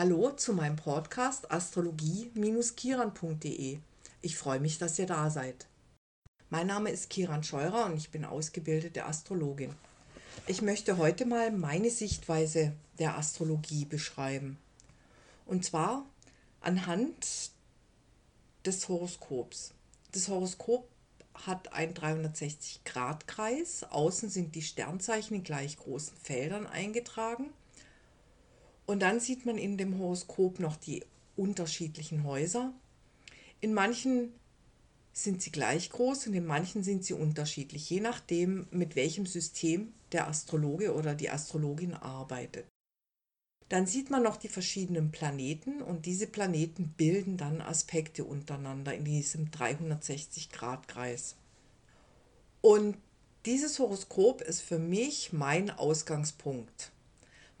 Hallo zu meinem Podcast astrologie-kiran.de. Ich freue mich, dass ihr da seid. Mein Name ist Kiran Scheurer und ich bin ausgebildete Astrologin. Ich möchte heute mal meine Sichtweise der Astrologie beschreiben. Und zwar anhand des Horoskops. Das Horoskop hat einen 360-Grad-Kreis. Außen sind die Sternzeichen in gleich großen Feldern eingetragen. Und dann sieht man in dem Horoskop noch die unterschiedlichen Häuser. In manchen sind sie gleich groß und in manchen sind sie unterschiedlich, je nachdem, mit welchem System der Astrologe oder die Astrologin arbeitet. Dann sieht man noch die verschiedenen Planeten und diese Planeten bilden dann Aspekte untereinander in diesem 360-Grad-Kreis. Und dieses Horoskop ist für mich mein Ausgangspunkt.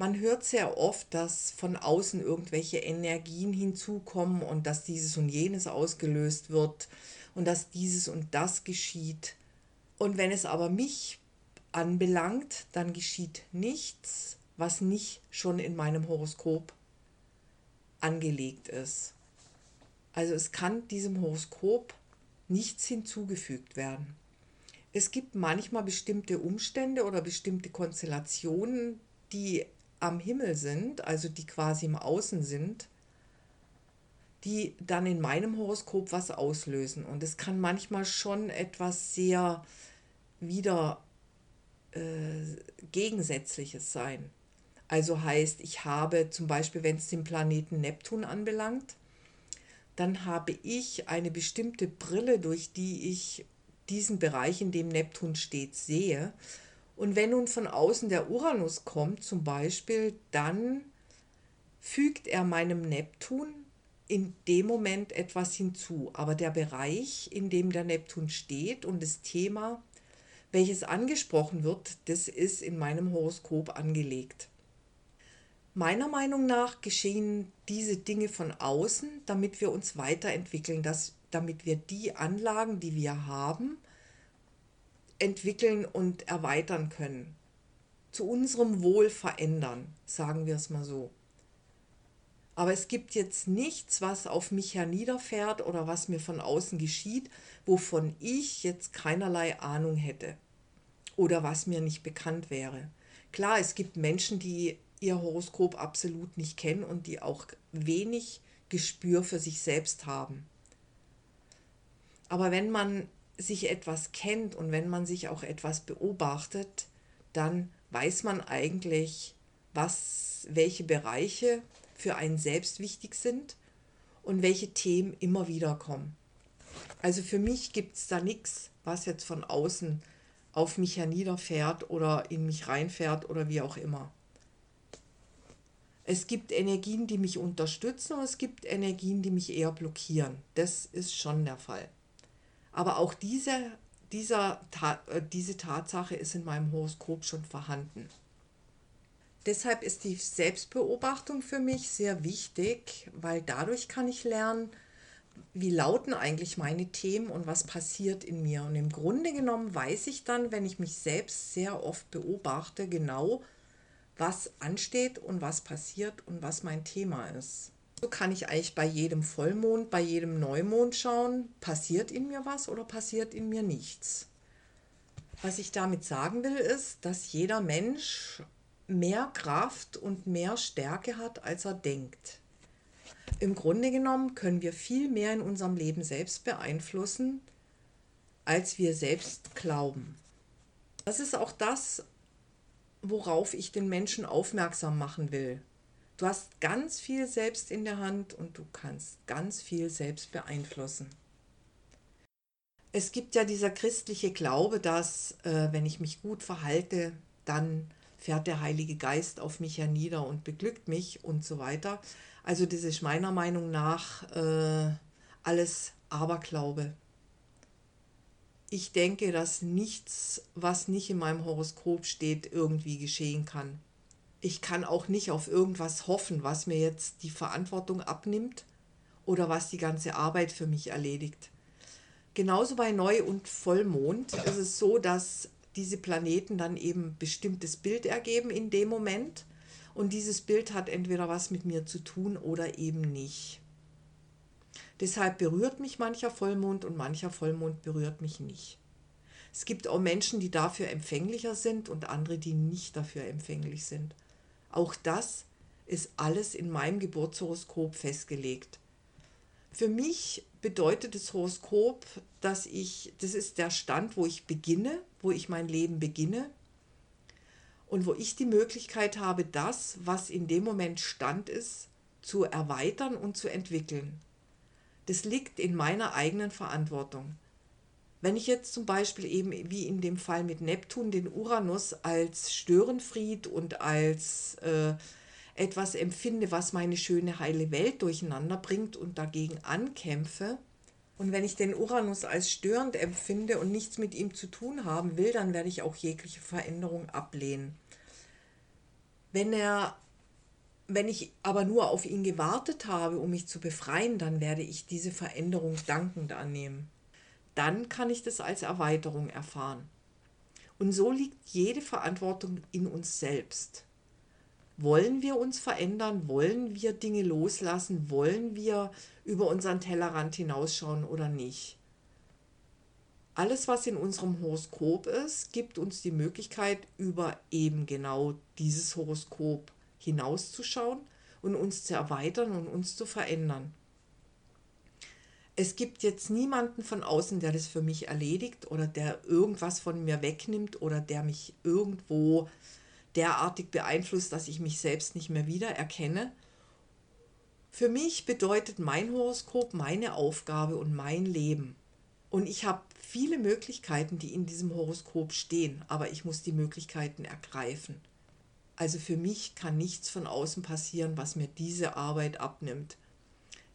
Man hört sehr oft, dass von außen irgendwelche Energien hinzukommen und dass dieses und jenes ausgelöst wird und dass dieses und das geschieht. Und wenn es aber mich anbelangt, dann geschieht nichts, was nicht schon in meinem Horoskop angelegt ist. Also es kann diesem Horoskop nichts hinzugefügt werden. Es gibt manchmal bestimmte Umstände oder bestimmte Konstellationen, die am Himmel sind, also die quasi im Außen sind, die dann in meinem Horoskop was auslösen. Und es kann manchmal schon etwas sehr wieder äh, Gegensätzliches sein. Also heißt, ich habe zum Beispiel, wenn es den Planeten Neptun anbelangt, dann habe ich eine bestimmte Brille, durch die ich diesen Bereich, in dem Neptun steht, sehe. Und wenn nun von außen der Uranus kommt zum Beispiel, dann fügt er meinem Neptun in dem Moment etwas hinzu. Aber der Bereich, in dem der Neptun steht und das Thema, welches angesprochen wird, das ist in meinem Horoskop angelegt. Meiner Meinung nach geschehen diese Dinge von außen, damit wir uns weiterentwickeln, dass, damit wir die Anlagen, die wir haben, entwickeln und erweitern können. Zu unserem Wohl verändern, sagen wir es mal so. Aber es gibt jetzt nichts, was auf mich herniederfährt oder was mir von außen geschieht, wovon ich jetzt keinerlei Ahnung hätte oder was mir nicht bekannt wäre. Klar, es gibt Menschen, die ihr Horoskop absolut nicht kennen und die auch wenig Gespür für sich selbst haben. Aber wenn man sich etwas kennt und wenn man sich auch etwas beobachtet, dann weiß man eigentlich, was, welche Bereiche für einen selbst wichtig sind und welche Themen immer wieder kommen. Also für mich gibt es da nichts, was jetzt von außen auf mich herniederfährt oder in mich reinfährt oder wie auch immer. Es gibt Energien, die mich unterstützen und es gibt Energien, die mich eher blockieren. Das ist schon der Fall. Aber auch diese, dieser, äh, diese Tatsache ist in meinem Horoskop schon vorhanden. Deshalb ist die Selbstbeobachtung für mich sehr wichtig, weil dadurch kann ich lernen, wie lauten eigentlich meine Themen und was passiert in mir. Und im Grunde genommen weiß ich dann, wenn ich mich selbst sehr oft beobachte, genau, was ansteht und was passiert und was mein Thema ist. So kann ich eigentlich bei jedem Vollmond, bei jedem Neumond schauen, passiert in mir was oder passiert in mir nichts. Was ich damit sagen will, ist, dass jeder Mensch mehr Kraft und mehr Stärke hat, als er denkt. Im Grunde genommen können wir viel mehr in unserem Leben selbst beeinflussen, als wir selbst glauben. Das ist auch das, worauf ich den Menschen aufmerksam machen will. Du hast ganz viel selbst in der Hand und du kannst ganz viel selbst beeinflussen. Es gibt ja dieser christliche Glaube, dass äh, wenn ich mich gut verhalte, dann fährt der Heilige Geist auf mich hernieder und beglückt mich und so weiter. Also das ist meiner Meinung nach äh, alles Aberglaube ich denke, dass nichts, was nicht in meinem Horoskop steht, irgendwie geschehen kann. Ich kann auch nicht auf irgendwas hoffen, was mir jetzt die Verantwortung abnimmt oder was die ganze Arbeit für mich erledigt. Genauso bei Neu- und Vollmond ist es so, dass diese Planeten dann eben bestimmtes Bild ergeben in dem Moment Und dieses Bild hat entweder was mit mir zu tun oder eben nicht. Deshalb berührt mich mancher Vollmond und mancher Vollmond berührt mich nicht. Es gibt auch Menschen, die dafür empfänglicher sind und andere, die nicht dafür empfänglich sind. Auch das ist alles in meinem Geburtshoroskop festgelegt. Für mich bedeutet das Horoskop, dass ich, das ist der Stand, wo ich beginne, wo ich mein Leben beginne und wo ich die Möglichkeit habe, das, was in dem Moment Stand ist, zu erweitern und zu entwickeln. Das liegt in meiner eigenen Verantwortung. Wenn ich jetzt zum Beispiel eben wie in dem Fall mit Neptun den Uranus als Störenfried und als äh, etwas empfinde, was meine schöne heile Welt durcheinander bringt und dagegen ankämpfe, und wenn ich den Uranus als störend empfinde und nichts mit ihm zu tun haben will, dann werde ich auch jegliche Veränderung ablehnen. Wenn er wenn ich aber nur auf ihn gewartet habe, um mich zu befreien, dann werde ich diese Veränderung dankend annehmen. Dann kann ich das als Erweiterung erfahren. Und so liegt jede Verantwortung in uns selbst. Wollen wir uns verändern? Wollen wir Dinge loslassen? Wollen wir über unseren Tellerrand hinausschauen oder nicht? Alles, was in unserem Horoskop ist, gibt uns die Möglichkeit, über eben genau dieses Horoskop hinauszuschauen und uns zu erweitern und uns zu verändern. Es gibt jetzt niemanden von außen, der das für mich erledigt oder der irgendwas von mir wegnimmt oder der mich irgendwo derartig beeinflusst, dass ich mich selbst nicht mehr wiedererkenne. Für mich bedeutet mein Horoskop meine Aufgabe und mein Leben. Und ich habe viele Möglichkeiten, die in diesem Horoskop stehen, aber ich muss die Möglichkeiten ergreifen. Also für mich kann nichts von außen passieren, was mir diese Arbeit abnimmt.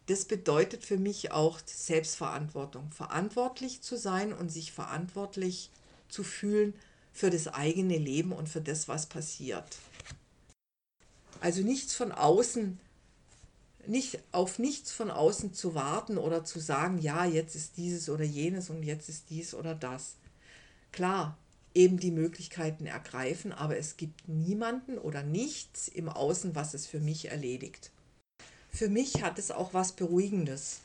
Das bedeutet für mich auch Selbstverantwortung, verantwortlich zu sein und sich verantwortlich zu fühlen für das eigene Leben und für das, was passiert. Also nichts von außen, nicht auf nichts von außen zu warten oder zu sagen, ja, jetzt ist dieses oder jenes und jetzt ist dies oder das. Klar, eben die Möglichkeiten ergreifen, aber es gibt niemanden oder nichts im Außen, was es für mich erledigt. Für mich hat es auch was Beruhigendes.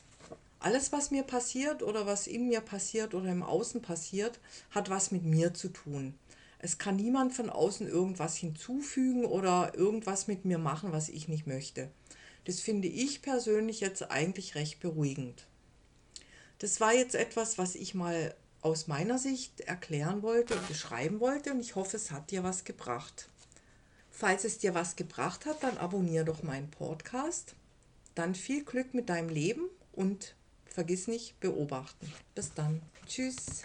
Alles, was mir passiert oder was in mir passiert oder im Außen passiert, hat was mit mir zu tun. Es kann niemand von außen irgendwas hinzufügen oder irgendwas mit mir machen, was ich nicht möchte. Das finde ich persönlich jetzt eigentlich recht beruhigend. Das war jetzt etwas, was ich mal aus meiner Sicht erklären wollte und beschreiben wollte und ich hoffe, es hat dir was gebracht. Falls es dir was gebracht hat, dann abonniere doch meinen Podcast. Dann viel Glück mit deinem Leben und vergiss nicht, beobachten. Bis dann. Tschüss.